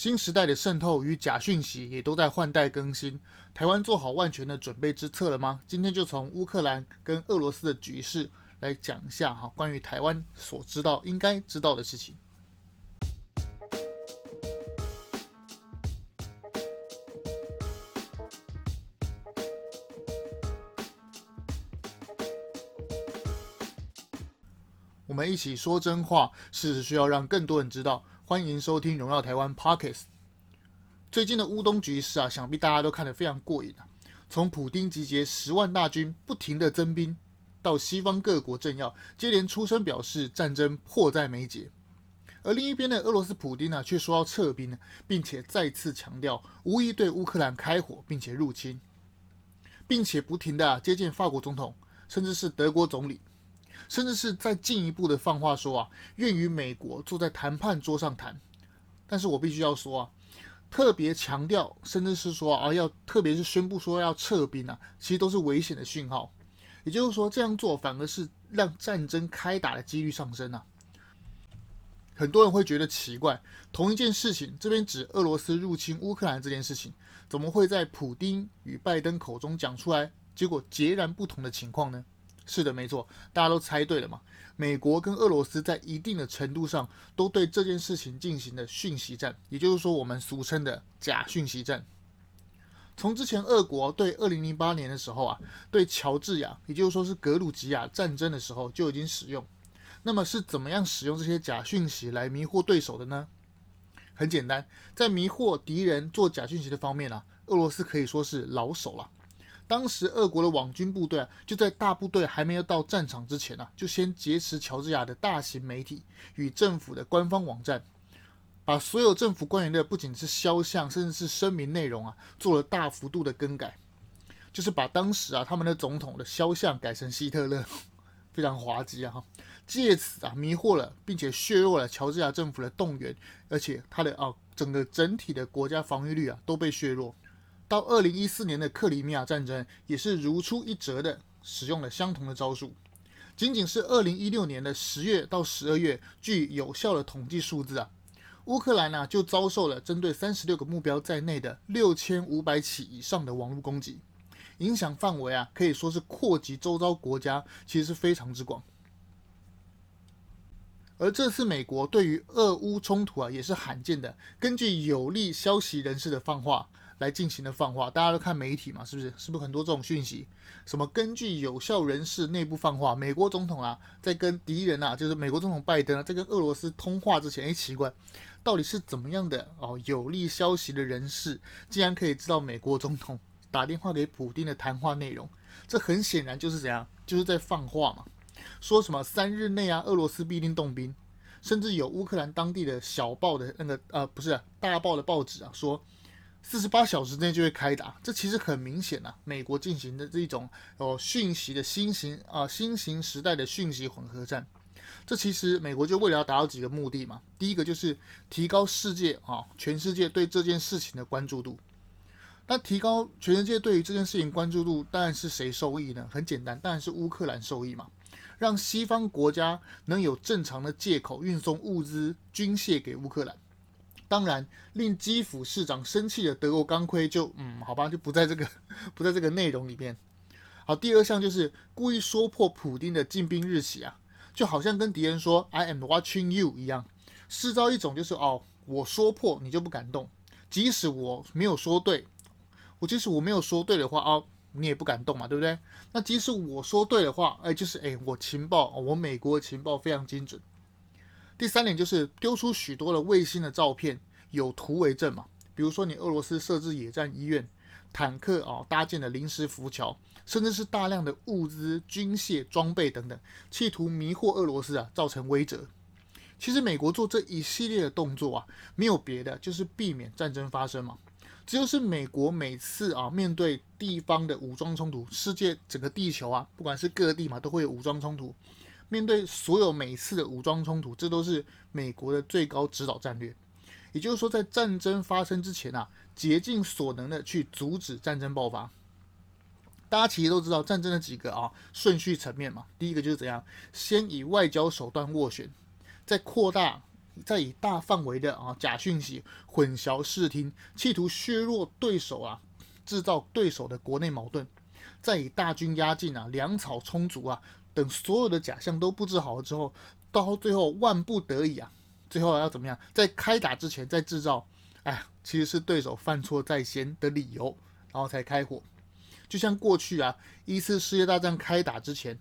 新时代的渗透与假讯息也都在换代更新。台湾做好万全的准备之策了吗？今天就从乌克兰跟俄罗斯的局势来讲一下哈，关于台湾所知道应该知道的事情。我们一起说真话，事实需要让更多人知道。欢迎收听《荣耀台湾》Podcast。最近的乌东局势啊，想必大家都看得非常过瘾啊。从普丁集结十万大军，不停的增兵，到西方各国政要接连出声表示战争迫在眉睫，而另一边的俄罗斯普丁呢，却说要撤兵，并且再次强调无意对乌克兰开火，并且入侵，并且不停的接见法国总统，甚至是德国总理。甚至是再进一步的放话说啊，愿与美国坐在谈判桌上谈。但是我必须要说啊，特别强调，甚至是说啊，要特别是宣布说要撤兵啊，其实都是危险的讯号。也就是说，这样做反而是让战争开打的几率上升啊。很多人会觉得奇怪，同一件事情，这边指俄罗斯入侵乌克兰这件事情，怎么会在普丁与拜登口中讲出来，结果截然不同的情况呢？是的，没错，大家都猜对了嘛。美国跟俄罗斯在一定的程度上都对这件事情进行了讯息战，也就是说我们俗称的假讯息战。从之前俄国对二零零八年的时候啊，对乔治亚，也就是说是格鲁吉亚战争的时候就已经使用。那么是怎么样使用这些假讯息来迷惑对手的呢？很简单，在迷惑敌人做假讯息的方面啊，俄罗斯可以说是老手了。当时，俄国的网军部队啊，就在大部队还没有到战场之前啊，就先劫持乔治亚的大型媒体与政府的官方网站，把所有政府官员的不仅是肖像，甚至是声明内容啊，做了大幅度的更改，就是把当时啊他们的总统的肖像改成希特勒，非常滑稽啊！借此啊迷惑了，并且削弱了乔治亚政府的动员，而且他的啊整个整体的国家防御率啊都被削弱。到二零一四年的克里米亚战争，也是如出一辙的使用了相同的招数。仅仅是二零一六年的十月到十二月，据有效的统计数字啊，乌克兰呢就遭受了针对三十六个目标在内的六千五百起以上的网络攻击，影响范围啊可以说是扩及周遭国家，其实是非常之广。而这次美国对于俄乌冲突啊，也是罕见的，根据有利消息人士的放话。来进行的放话，大家都看媒体嘛，是不是？是不是很多这种讯息？什么根据有效人士内部放话，美国总统啊，在跟敌人啊，就是美国总统拜登啊，在跟俄罗斯通话之前，哎，奇怪，到底是怎么样的哦？有利消息的人士竟然可以知道美国总统打电话给普丁的谈话内容？这很显然就是怎样？就是在放话嘛。说什么三日内啊，俄罗斯必定动兵，甚至有乌克兰当地的小报的那个呃，不是大报的报纸啊，说。四十八小时内就会开打，这其实很明显啊，美国进行的这种哦讯息的新型啊新型时代的讯息混合战，这其实美国就为了要达到几个目的嘛。第一个就是提高世界啊全世界对这件事情的关注度。那提高全世界对于这件事情关注度，当然是谁受益呢？很简单，当然是乌克兰受益嘛，让西方国家能有正常的借口运送物资军械给乌克兰。当然，令基辅市长生气的德国钢盔就嗯，好吧，就不在这个不在这个内容里面。好，第二项就是故意说破普丁的进兵日期啊，就好像跟敌人说 “I am watching you” 一样，制造一种就是哦，我说破你就不敢动，即使我没有说对，我即使我没有说对的话哦，你也不敢动嘛，对不对？那即使我说对的话，哎，就是哎，我情报，我美国的情报非常精准。第三点就是丢出许多的卫星的照片，有图为证嘛。比如说你俄罗斯设置野战医院、坦克啊、搭建的临时浮桥，甚至是大量的物资、军械、装备等等，企图迷惑俄罗斯啊，造成威慑。其实美国做这一系列的动作啊，没有别的，就是避免战争发生嘛。只有是美国每次啊面对地方的武装冲突，世界整个地球啊，不管是各地嘛，都会有武装冲突。面对所有每次的武装冲突，这都是美国的最高指导战略。也就是说，在战争发生之前啊，竭尽所能的去阻止战争爆发。大家其实都知道战争的几个啊顺序层面嘛。第一个就是怎样，先以外交手段斡旋，再扩大再以大范围的啊假讯息混淆视听，企图削弱对手啊，制造对手的国内矛盾，再以大军压境啊、粮草充足啊等所有的假象都布置好了之后，到最后万不得已啊，最后要怎么样？在开打之前再制造，哎，其实是对手犯错在先的理由，然后才开火。就像过去啊，一次世界大战开打之前，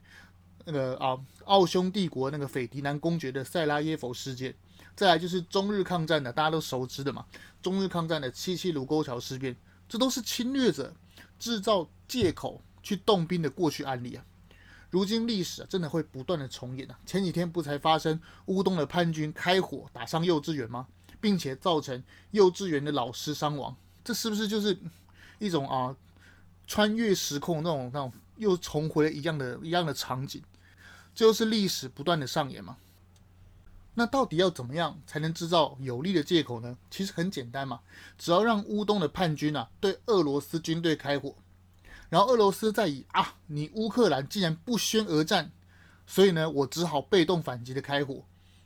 那个啊，奥匈帝国那个斐迪南公爵的塞拉耶夫事件，再来就是中日抗战的大家都熟知的嘛，中日抗战的七七卢沟桥事变，这都是侵略者制造借口去动兵的过去案例啊。如今历史啊，真的会不断的重演啊。前几天不才发生乌东的叛军开火打伤幼稚园吗？并且造成幼稚园的老师伤亡，这是不是就是一种啊？穿越时空那种那种又重回一样的一样的场景，这就是历史不断的上演嘛。那到底要怎么样才能制造有利的借口呢？其实很简单嘛，只要让乌东的叛军啊对俄罗斯军队开火，然后俄罗斯再以啊你乌克兰竟然不宣而战，所以呢我只好被动反击的开火，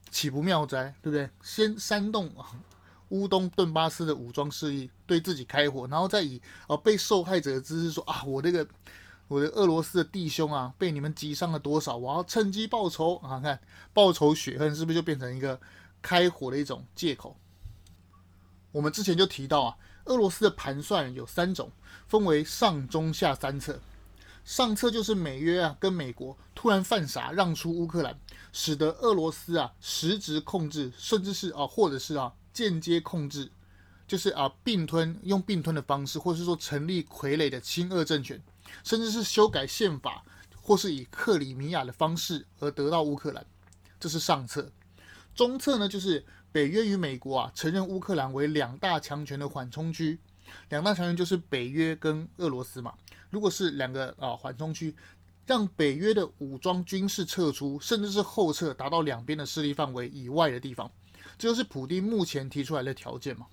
岂不妙哉？对不对？先煽动。乌东顿巴斯的武装势力对自己开火，然后再以呃被受害者的姿势说啊，我这个我的俄罗斯的弟兄啊，被你们击伤了多少，我要趁机报仇啊！看报仇雪恨是不是就变成一个开火的一种借口？我们之前就提到啊，俄罗斯的盘算有三种，分为上中下三策。上策就是美约啊跟美国突然犯傻让出乌克兰，使得俄罗斯啊实质控制，甚至是啊或者是啊。间接控制，就是啊，并吞用并吞的方式，或是说成立傀儡的亲俄政权，甚至是修改宪法，或是以克里米亚的方式而得到乌克兰，这是上策。中策呢，就是北约与美国啊承认乌克兰为两大强权的缓冲区，两大强权就是北约跟俄罗斯嘛。如果是两个啊缓冲区，让北约的武装军事撤出，甚至是后撤，达到两边的势力范围以外的地方。这就是普丁目前提出来的条件嘛。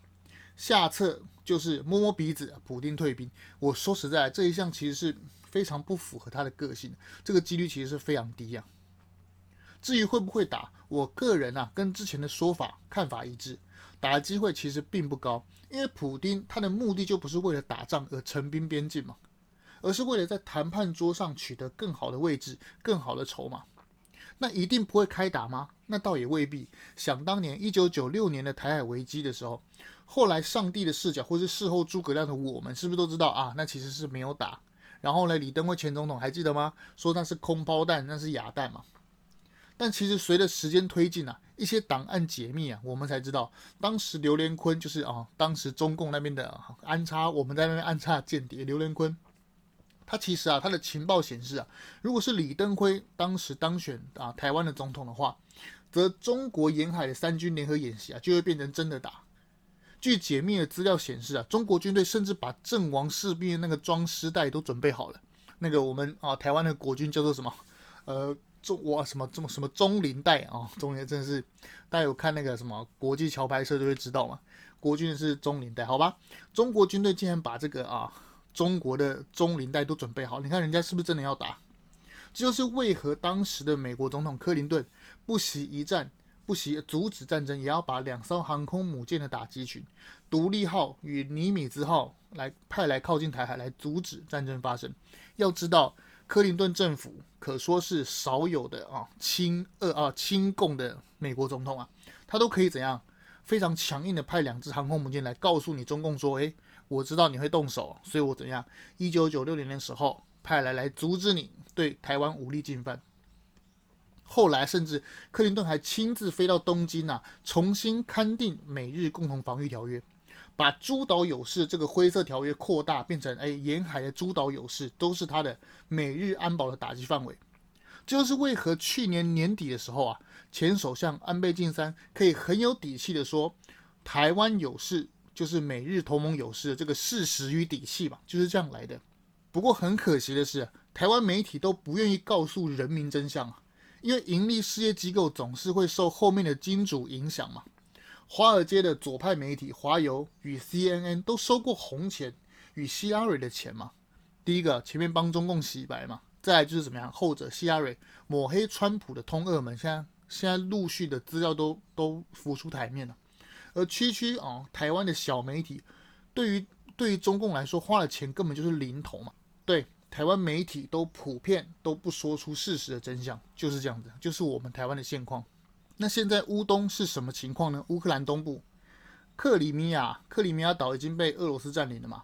下策就是摸摸鼻子，普丁退兵。我说实在，这一项其实是非常不符合他的个性，这个几率其实是非常低呀、啊。至于会不会打，我个人啊跟之前的说法看法一致，打的机会其实并不高，因为普丁他的目的就不是为了打仗而陈兵边境嘛，而是为了在谈判桌上取得更好的位置、更好的筹码。那一定不会开打吗？那倒也未必。想当年一九九六年的台海危机的时候，后来上帝的视角，或是事后诸葛亮的我们，是不是都知道啊？那其实是没有打。然后呢，李登辉前总统还记得吗？说那是空包弹，那是哑弹嘛。但其实随着时间推进啊，一些档案解密啊，我们才知道，当时刘连坤就是啊，当时中共那边的安插，我们在那边安插间谍刘连坤。他其实啊，他的情报显示啊，如果是李登辉当时当选啊台湾的总统的话，则中国沿海的三军联合演习啊就会变成真的打。据解密的资料显示啊，中国军队甚至把阵亡士兵的那个装尸袋都准备好了。那个我们啊台湾的国军叫做什么？呃，中哇什么这么什么中领带啊？中领真的是大家有看那个什么国际桥牌社就会知道嘛。国军是中领带，好吧？中国军队竟然把这个啊。中国的中领带都准备好，你看人家是不是真的要打？这就是为何当时的美国总统克林顿不惜一战，不惜阻止战争，也要把两艘航空母舰的打击群“独立号”与“尼米兹号”来派来靠近台海，来阻止战争发生。要知道，克林顿政府可说是少有的啊亲俄啊亲共的美国总统啊，他都可以怎样非常强硬的派两支航空母舰来告诉你中共说，诶。我知道你会动手，所以我怎样？一九九六年的时候派来来阻止你对台湾武力进犯。后来甚至克林顿还亲自飞到东京啊，重新勘定美日共同防御条约，把诸岛有事这个灰色条约扩大，变成哎沿海的诸岛有事都是他的美日安保的打击范围。这就是为何去年年底的时候啊，前首相安倍晋三可以很有底气的说，台湾有事。就是美日同盟有事的这个事实与底气吧，就是这样来的。不过很可惜的是，台湾媒体都不愿意告诉人民真相啊，因为盈利事业机构总是会受后面的金主影响嘛。华尔街的左派媒体华邮与 CNN 都收过红钱与希拉蕊的钱嘛。第一个前面帮中共洗白嘛，再就是怎么样，后者希拉蕊抹黑川普的通俄门，现在现在陆续的资料都都浮出台面了。而区区啊，台湾的小媒体对于对于中共来说，花的钱根本就是零头嘛。对，台湾媒体都普遍都不说出事实的真相，就是这样子，就是我们台湾的现况。那现在乌东是什么情况呢？乌克兰东部克里米亚，克里米亚岛已经被俄罗斯占领了嘛？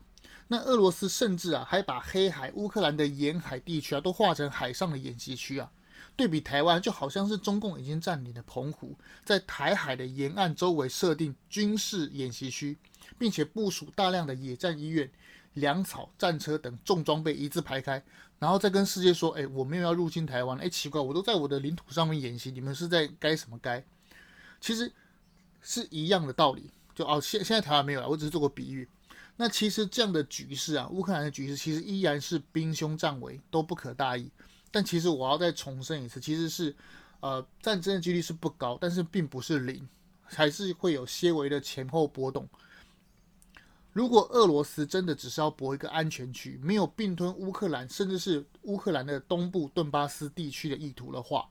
那俄罗斯甚至啊，还把黑海、乌克兰的沿海地区啊，都划成海上的演习区啊。对比台湾，就好像是中共已经占领了澎湖，在台海的沿岸周围设定军事演习区，并且部署大量的野战医院、粮草、战车等重装备一字排开，然后再跟世界说：“哎，我没有要入侵台湾。”哎，奇怪，我都在我的领土上面演习，你们是在该什么该？其实是一样的道理。就哦，现现在台湾没有了，我只是做个比喻。那其实这样的局势啊，乌克兰的局势其实依然是兵凶战危，都不可大意。但其实我要再重申一次，其实是，呃，战争的几率是不高，但是并不是零，还是会有些微的前后波动。如果俄罗斯真的只是要博一个安全区，没有并吞乌克兰，甚至是乌克兰的东部顿巴斯地区的意图的话，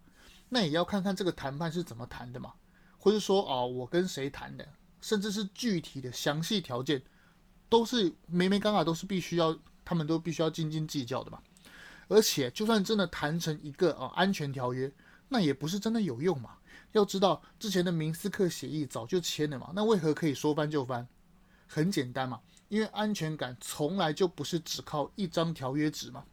那也要看看这个谈判是怎么谈的嘛，或者说啊、哦，我跟谁谈的，甚至是具体的详细条件，都是没没刚好都是必须要，他们都必须要斤斤计较的嘛。而且，就算真的谈成一个啊安全条约，那也不是真的有用嘛。要知道，之前的明斯克协议早就签了嘛，那为何可以说翻就翻？很简单嘛，因为安全感从来就不是只靠一张条约纸嘛。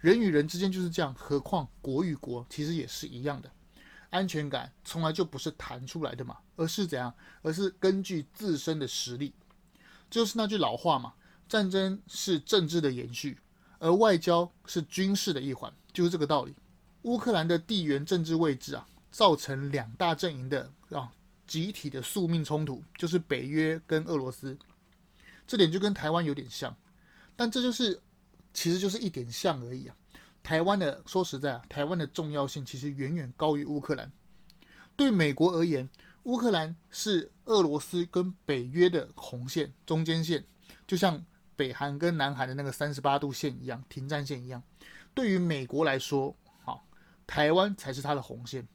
人与人之间就是这样，何况国与国其实也是一样的。安全感从来就不是谈出来的嘛，而是怎样？而是根据自身的实力。就是那句老话嘛，战争是政治的延续。而外交是军事的一环，就是这个道理。乌克兰的地缘政治位置啊，造成两大阵营的啊集体的宿命冲突，就是北约跟俄罗斯。这点就跟台湾有点像，但这就是其实就是一点像而已啊。台湾的说实在啊，台湾的重要性其实远远高于乌克兰。对美国而言，乌克兰是俄罗斯跟北约的红线、中间线，就像。北韩跟南韩的那个三十八度线一样，停战线一样。对于美国来说，好，台湾才是它的红线，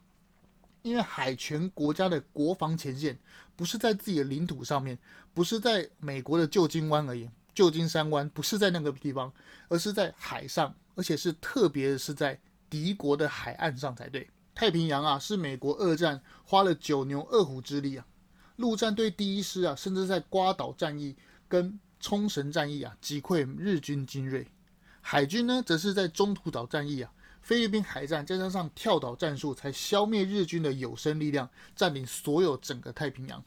因为海权国家的国防前线不是在自己的领土上面，不是在美国的旧金湾而已，旧金山湾不是在那个地方，而是在海上，而且是特别是在敌国的海岸上才对。太平洋啊，是美国二战花了九牛二虎之力啊，陆战队第一师啊，甚至在瓜岛战役跟冲绳战役啊，击溃日军精锐；海军呢，则是在中途岛战役啊，菲律宾海战再加上跳岛战术，才消灭日军的有生力量，占领所有整个太平洋。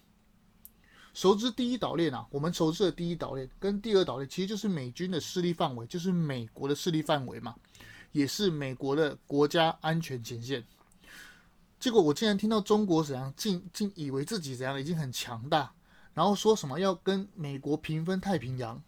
熟知第一岛链啊，我们熟知的第一岛链跟第二岛链，其实就是美军的势力范围，就是美国的势力范围嘛，也是美国的国家安全前线。结果我竟然听到中国怎样，竟竟以为自己怎样已经很强大。然后说什么要跟美国平分太平洋，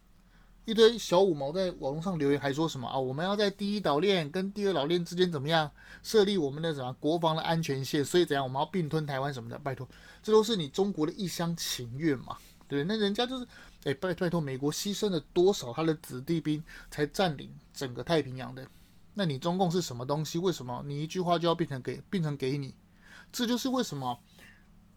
一堆小五毛在网络上留言，还说什么啊？我们要在第一岛链跟第二岛链之间怎么样设立我们的什么国防的安全线？所以怎样我们要并吞台湾什么的？拜托，这都是你中国的一厢情愿嘛？对，那人家就是哎，拜拜托，美国牺牲了多少他的子弟兵才占领整个太平洋的？那你中共是什么东西？为什么你一句话就要变成给变成给你？这就是为什么。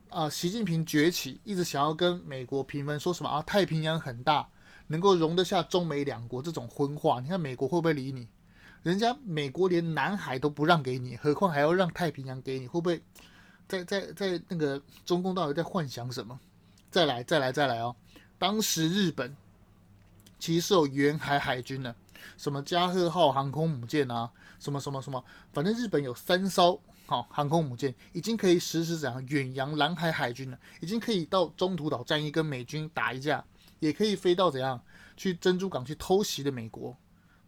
啊，习近平崛起，一直想要跟美国平分，说什么啊？太平洋很大，能够容得下中美两国这种昏话。你看美国会不会理你？人家美国连南海都不让给你，何况还要让太平洋给你？会不会在在在那个中共到底在幻想什么？再来再来再来哦！当时日本其实是有远海海军的，什么加贺号航空母舰啊，什么什么什么，反正日本有三艘。好，航空母舰已经可以实施怎样远洋蓝海海军了，已经可以到中途岛战役跟美军打一架，也可以飞到怎样去珍珠港去偷袭的美国。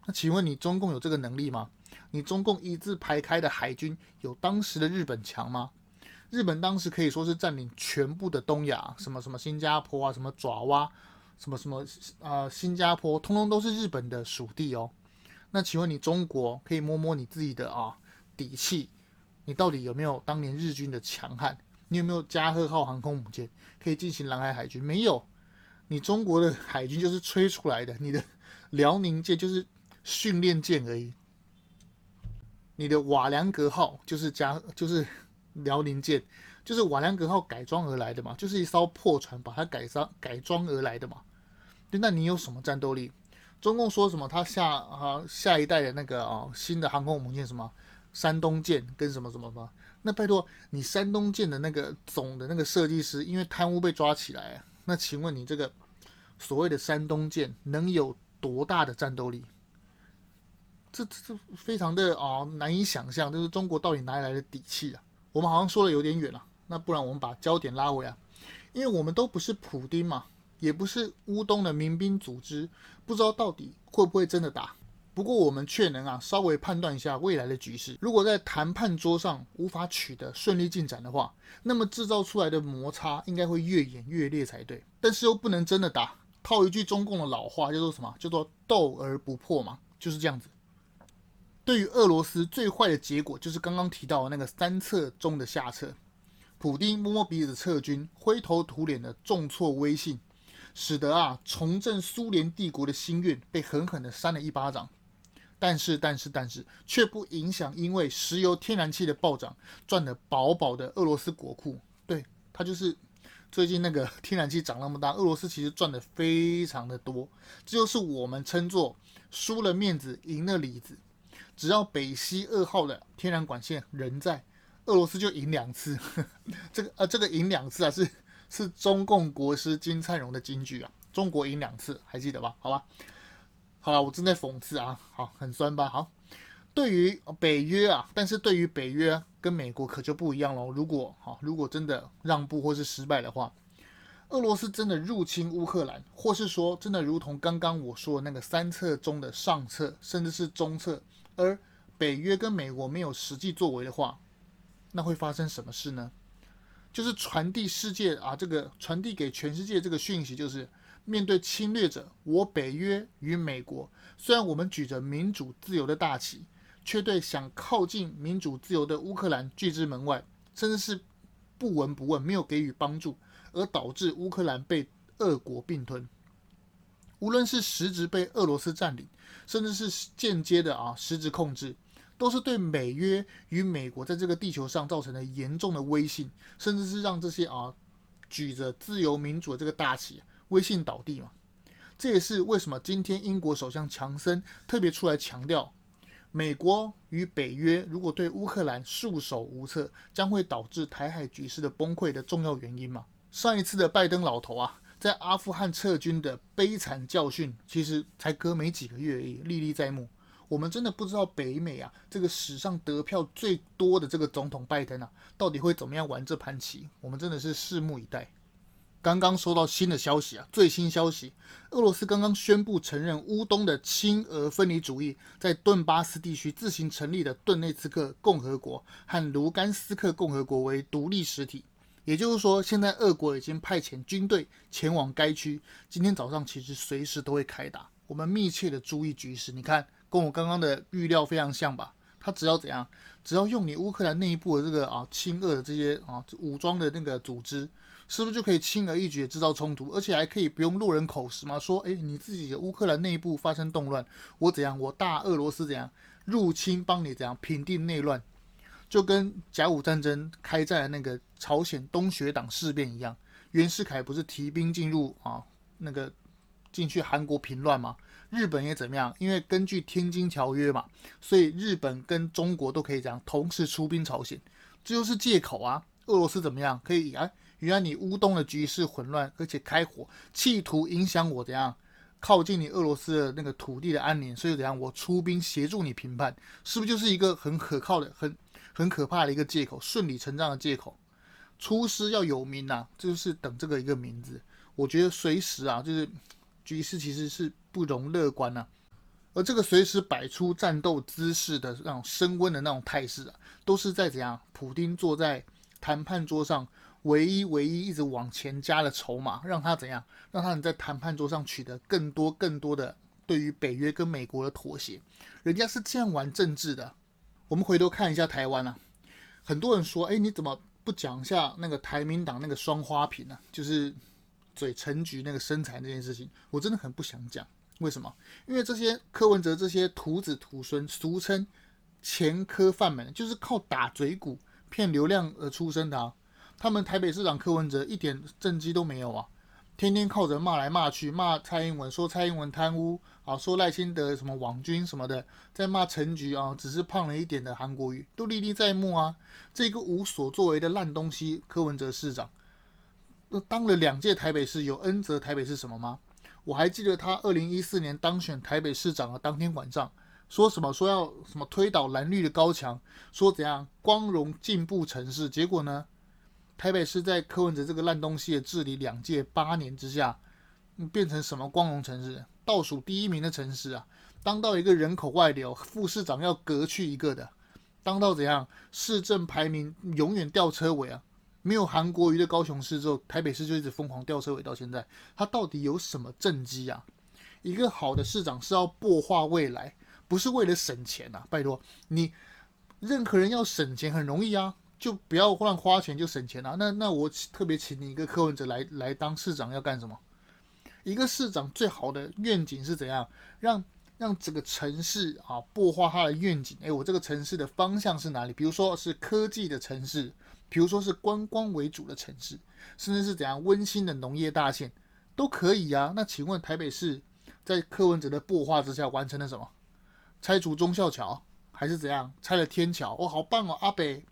那请问你中共有这个能力吗？你中共一字排开的海军有当时的日本强吗？日本当时可以说是占领全部的东亚，什么什么新加坡啊，什么爪哇，什么什么呃新加坡，通通都是日本的属地哦。那请问你中国可以摸摸你自己的啊底气？你到底有没有当年日军的强悍？你有没有加贺号航空母舰可以进行蓝海海军？没有，你中国的海军就是吹出来的，你的辽宁舰就是训练舰而已，你的瓦良格号就是加就是辽宁舰，就是瓦良格号改装而来的嘛，就是一艘破船把它改装改装而来的嘛。对，那你有什么战斗力？中共说什么？他下啊下一代的那个啊新的航空母舰什么山东舰跟什么什么什么？那拜托你山东舰的那个总的那个设计师，因为贪污被抓起来，那请问你这个所谓的山东舰能有多大的战斗力？这这这非常的啊、哦、难以想象，就是中国到底哪里来的底气啊？我们好像说的有点远了，那不然我们把焦点拉回来，因为我们都不是普丁嘛，也不是乌东的民兵组织，不知道到底会不会真的打。不过我们却能啊稍微判断一下未来的局势。如果在谈判桌上无法取得顺利进展的话，那么制造出来的摩擦应该会越演越烈才对。但是又不能真的打，套一句中共的老话叫做什么？叫做斗而不破嘛，就是这样子。对于俄罗斯最坏的结果，就是刚刚提到的那个三策中的下策。普丁摸摸鼻子撤军，灰头土脸的重挫威信，使得啊重振苏联帝国的心愿被狠狠的扇了一巴掌。但是，但是，但是，却不影响因为石油天然气的暴涨赚得饱饱的俄罗斯国库。对，它就是最近那个 天然气涨那么大，俄罗斯其实赚得非常的多。这就是我们称作输了面子，赢了里子。只要北溪二号的天然管线仍在，俄罗斯就赢两次。这个呃，这个赢两次啊，是是中共国师金灿荣的金句啊。中国赢两次，还记得吧？好吧，好了，我正在讽刺啊。好，很酸吧？好，对于北约啊，但是对于北约跟美国可就不一样喽。如果好，如果真的让步或是失败的话，俄罗斯真的入侵乌克兰，或是说真的如同刚刚我说的那个三策中的上策，甚至是中策。而北约跟美国没有实际作为的话，那会发生什么事呢？就是传递世界啊，这个传递给全世界这个讯息，就是面对侵略者，我北约与美国虽然我们举着民主自由的大旗，却对想靠近民主自由的乌克兰拒之门外，甚至是不闻不问，没有给予帮助，而导致乌克兰被俄国并吞。无论是实质被俄罗斯占领，甚至是间接的啊实质控制，都是对美约与美国在这个地球上造成了严重的威信，甚至是让这些啊举着自由民主的这个大旗威信倒地嘛。这也是为什么今天英国首相强森特别出来强调，美国与北约如果对乌克兰束手无策，将会导致台海局势的崩溃的重要原因嘛。上一次的拜登老头啊。在阿富汗撤军的悲惨教训，其实才隔没几个月而已，历历在目。我们真的不知道北美啊，这个史上得票最多的这个总统拜登啊，到底会怎么样玩这盘棋？我们真的是拭目以待。刚刚收到新的消息啊，最新消息，俄罗斯刚刚宣布承认乌东的亲俄分离主义在顿巴斯地区自行成立的顿内茨克共和国和卢甘斯克共和国为独立实体。也就是说，现在俄国已经派遣军队前往该区。今天早上其实随时都会开打，我们密切的注意局势。你看，跟我刚刚的预料非常像吧？他只要怎样，只要用你乌克兰内部的这个啊亲俄的这些啊武装的那个组织，是不是就可以轻而易举制造冲突，而且还可以不用落人口实嘛？说，哎，你自己的乌克兰内部发生动乱，我怎样，我大俄罗斯怎样入侵，帮你怎样平定内乱。就跟甲午战争开战的那个朝鲜东学党事变一样，袁世凯不是提兵进入啊那个进去韩国平乱吗？日本也怎么样？因为根据天津条约嘛，所以日本跟中国都可以这样同时出兵朝鲜，这就是借口啊。俄罗斯怎么样？可以啊？原来你乌东的局势混乱，而且开火，企图影响我怎样靠近你俄罗斯的那个土地的安宁，所以怎样我出兵协助你平叛，是不是就是一个很可靠的很？很可怕的一个借口，顺理成章的借口。出师要有名呐、啊，就是等这个一个名字。我觉得随时啊，就是局势其实是不容乐观呐、而这个随时摆出战斗姿势的那种升温的那种态势啊，都是在怎样？普丁坐在谈判桌上，唯一唯一一直往前加的筹码，让他怎样？让他能在谈判桌上取得更多更多的对于北约跟美国的妥协。人家是这样玩政治的。我们回头看一下台湾啊，很多人说，哎，你怎么不讲一下那个台民党那个双花瓶呢？就是嘴陈菊那个身材那件事情，我真的很不想讲。为什么？因为这些柯文哲这些徒子徒孙，俗称前科犯们，就是靠打嘴鼓骗流量而出生的啊。他们台北市长柯文哲一点政绩都没有啊，天天靠着骂来骂去，骂蔡英文说蔡英文贪污啊，说赖清德什么网军什么的，在骂陈菊啊，只是胖了一点的韩国瑜，都历历在目啊。这个无所作为的烂东西，柯文哲市长，那当了两届台北市，有恩泽台北市什么吗？我还记得他二零一四年当选台北市长的当天晚上，说什么说要什么推倒蓝绿的高墙，说怎样光荣进步城市，结果呢？台北市在柯文哲这个烂东西的治理两届八年之下，变成什么光荣城市？倒数第一名的城市啊！当到一个人口外流，副市长要革去一个的，当到怎样？市政排名永远吊车尾啊！没有韩国瑜的高雄市之后，台北市就一直疯狂吊车尾到现在。他到底有什么政绩啊？一个好的市长是要擘画未来，不是为了省钱啊！拜托你，任何人要省钱很容易啊。就不要乱花钱就省钱了，啊。那那我特别请你一个柯文哲来来当市长要干什么？一个市长最好的愿景是怎样？让让整个城市啊，擘画他的愿景。诶，我这个城市的方向是哪里？比如说是科技的城市，比如说是观光为主的城市，甚至是怎样温馨的农业大县都可以啊。那请问台北市在柯文哲的擘画之下完成了什么？拆除忠孝桥还是怎样？拆了天桥？哦，好棒哦，阿北。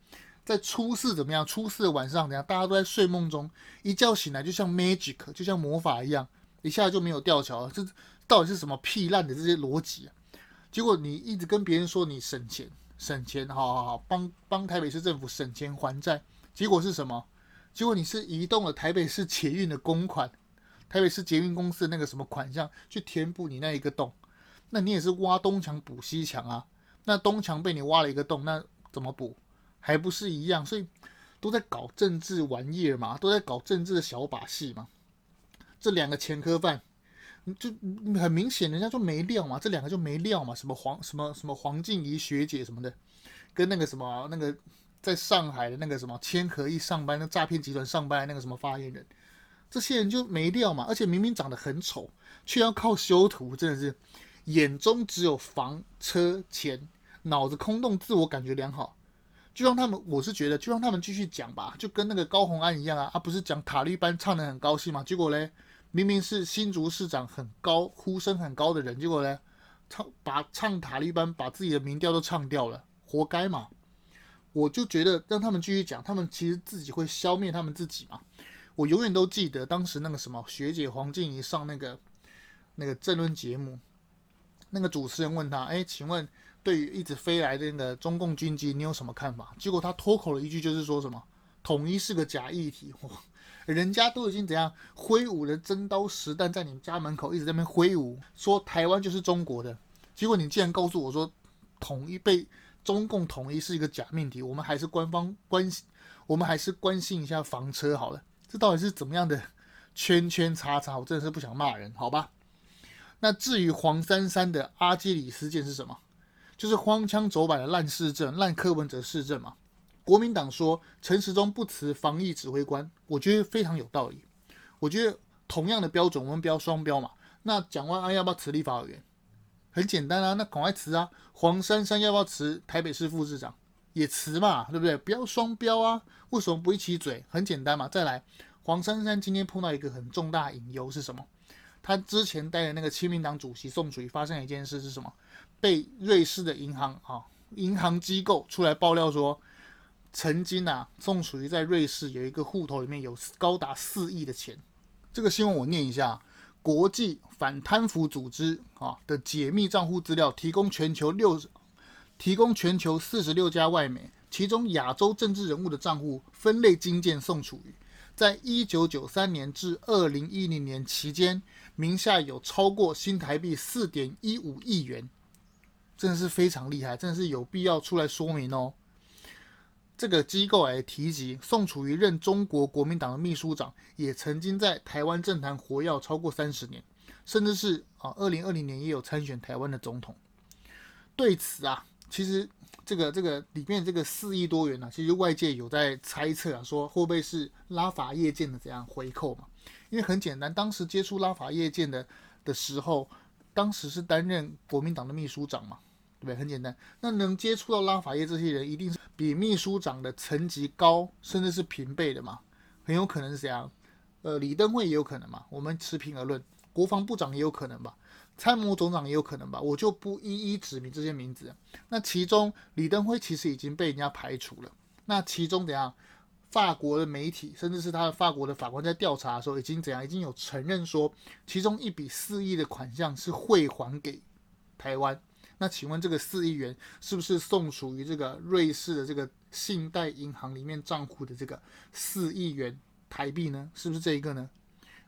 在初四怎么样？初四的晚上怎样？大家都在睡梦中，一觉醒来就像 magic，就像魔法一样，一下就没有吊桥了。这到底是什么屁烂的这些逻辑啊？结果你一直跟别人说你省钱，省钱，好好好，帮帮台北市政府省钱还债。结果是什么？结果你是移动了台北市捷运的公款，台北市捷运公司的那个什么款项去填补你那一个洞。那你也是挖东墙补西墙啊？那东墙被你挖了一个洞，那怎么补？还不是一样，所以都在搞政治玩意儿嘛，都在搞政治的小把戏嘛。这两个前科犯，就很明显，人家就没料嘛，这两个就没料嘛。什么黄什么什么黄静怡学姐什么的，跟那个什么那个在上海的那个什么千和一上班那诈骗集团上班那个什么发言人，这些人就没料嘛。而且明明长得很丑，却要靠修图，真的是眼中只有房车钱，脑子空洞，自我感觉良好。就让他们，我是觉得，就让他们继续讲吧，就跟那个高虹安一样啊，他、不是讲塔利班唱得很高兴嘛？结果嘞，明明是新竹市长很高呼声很高的人，结果嘞，唱把唱塔利班把自己的民调都唱掉了，活该嘛！我就觉得让他们继续讲，他们其实自己会消灭他们自己嘛。我永远都记得当时那个什么学姐黄静怡上那个那个政论节目，那个主持人问他，哎，请问？对于一直飞来的那个中共军机，你有什么看法？结果他脱口了一句，就是说什么统一是个假议题。人家都已经怎样挥舞了真刀实弹在你们家门口一直在那边挥舞，说台湾就是中国的。结果你竟然告诉我说统一被中共统一是一个假命题，我们还是官方关心，我们还是关心一下房车好了。这到底是怎么样的圈圈叉叉？我真的是不想骂人，好吧？那至于黄珊珊的阿基里斯腱是什么？就是荒腔走板的烂市政、烂柯文哲市政嘛。国民党说陈时中不辞防疫指挥官，我觉得非常有道理。我觉得同样的标准，我们不要双标嘛。那蒋万安要不要辞立法委员？很简单啊，那赶快辞啊。黄珊珊要不要辞台北市副市长？也辞嘛，对不对？不要双标啊。为什么不一起嘴？很简单嘛。再来，黄珊珊今天碰到一个很重大隐忧是什么？他之前带的那个亲民党主席宋楚瑜发生一件事是什么？被瑞士的银行啊，银行机构出来爆料说，曾经啊，宋楚瑜在瑞士有一个户头里面有高达四亿的钱。这个新闻我念一下：国际反贪腐组织啊的解密账户资料，提供全球六，提供全球四十六家外媒，其中亚洲政治人物的账户分类精简宋楚瑜，在一九九三年至二零一零年期间，名下有超过新台币四点一五亿元。真的是非常厉害，真的是有必要出来说明哦。这个机构还提及，宋楚瑜任中国国民党的秘书长，也曾经在台湾政坛活跃超过三十年，甚至是啊，二零二零年也有参选台湾的总统。对此啊，其实这个这个里面这个四亿多元呢、其实外界有在猜测啊，说会不会是拉法叶舰的怎样回扣嘛？因为很简单，当时接触拉法叶舰的的时候。当时是担任国民党的秘书长嘛，对？很简单，那能接触到拉法叶这些人，一定是比秘书长的层级高，甚至是平辈的嘛，很有可能是这样。呃，李登辉也有可能嘛，我们持平而论，国防部长也有可能吧，参谋总长也有可能吧，我就不一一指明这些名字。那其中李登辉其实已经被人家排除了，那其中怎样？法国的媒体，甚至是他的法国的法官在调查的时候，已经怎样？已经有承认说，其中一笔四亿的款项是汇还给台湾。那请问这个四亿元是不是送属于这个瑞士的这个信贷银行里面账户的这个四亿元台币呢？是不是这一个呢？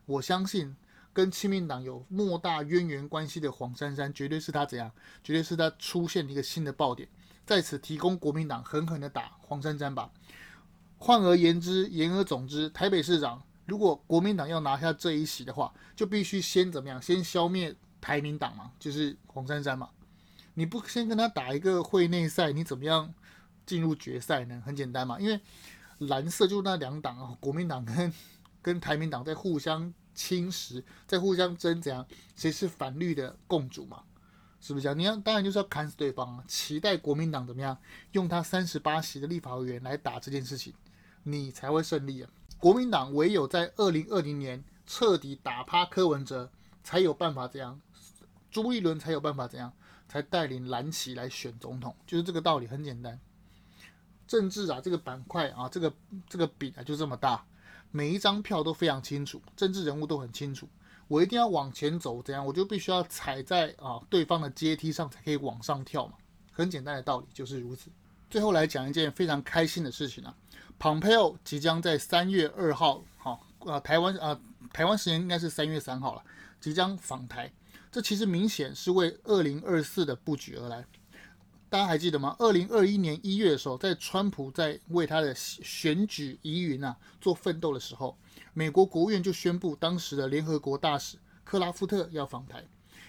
我相信跟亲民党有莫大渊源关系的黄珊珊，绝对是他怎样？绝对是他出现一个新的爆点，在此提供国民党狠狠的打黄珊珊吧。换而言之，言而总之，台北市长如果国民党要拿下这一席的话，就必须先怎么样？先消灭台民党嘛，就是黄珊珊嘛。你不先跟他打一个会内赛，你怎么样进入决赛呢？很简单嘛，因为蓝色就那两党啊，国民党跟跟台民党在互相侵蚀，在互相争，怎样？谁是反绿的共主嘛？是不是这样？你要当然就是要砍死对方啊！期待国民党怎么样？用他三十八席的立法委员来打这件事情。你才会胜利啊！国民党唯有在二零二零年彻底打趴柯文哲，才有办法这样，朱立伦才有办法这样，才带领蓝旗来选总统，就是这个道理，很简单。政治啊，这个板块啊，这个这个饼啊，就这么大，每一张票都非常清楚，政治人物都很清楚。我一定要往前走，怎样？我就必须要踩在啊对方的阶梯上，才可以往上跳嘛。很简单的道理就是如此。最后来讲一件非常开心的事情啊。Pompeo 即将在三月二号，好，呃，台湾，呃，台湾时间应该是三月三号了，即将访台。这其实明显是为二零二四的布局而来。大家还记得吗？二零二一年一月的时候，在川普在为他的选举疑云啊做奋斗的时候，美国国务院就宣布，当时的联合国大使克拉夫特要访台，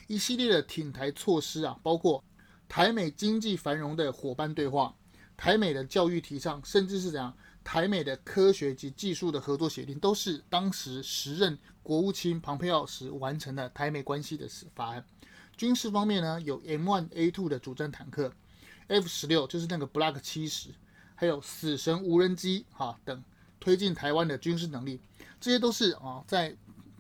一系列的挺台措施啊，包括台美经济繁荣的伙伴对话，台美的教育提倡，甚至是怎样？台美的科学及技术的合作协定，都是当时时任国务卿庞佩奥时完成了台美关系的法案。军事方面呢，有 M1A2 的主战坦克，F 十六就是那个 Block 七十，还有死神无人机哈等推进台湾的军事能力，这些都是啊在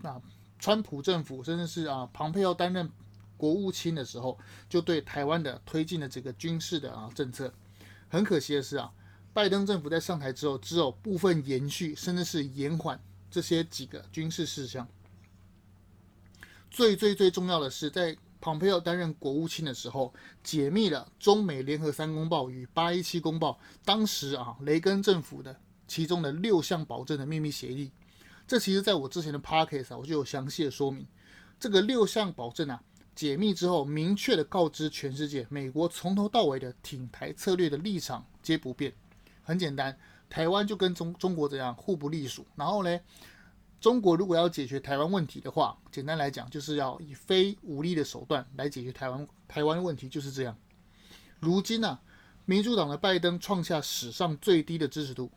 啊川普政府甚至是啊庞佩奥担任国务卿的时候，就对台湾的推进的这个军事的啊政策。很可惜的是啊。拜登政府在上台之后，只有部分延续，甚至是延缓这些几个军事事项。最最最重要的是，在蓬佩奥担任国务卿的时候，解密了中美联合三公报与八一七公报，当时啊雷根政府的其中的六项保证的秘密协议。这其实在我之前的 podcast 啊，我就有详细的说明。这个六项保证啊，解密之后，明确的告知全世界，美国从头到尾的挺台策略的立场皆不变。很简单，台湾就跟中中国这样互不隶属。然后呢，中国如果要解决台湾问题的话，简单来讲，就是要以非武力的手段来解决台湾台湾问题，就是这样。如今呢、啊，民主党的拜登创下史上最低的支持度，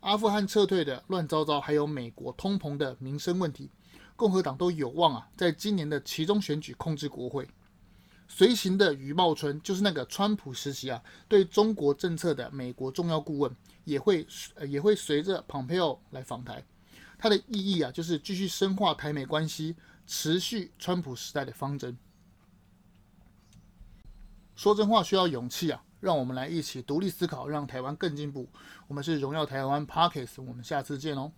阿富汗撤退的乱糟糟，还有美国通膨的民生问题，共和党都有望啊，在今年的其中选举控制国会。随行的余茂春就是那个川普时期啊，对中国政策的美国重要顾问，也会也会随着蓬佩奥来访台。它的意义啊，就是继续深化台美关系，持续川普时代的方针。说真话需要勇气啊，让我们来一起独立思考，让台湾更进步。我们是荣耀台湾 Podcast，我们下次见哦。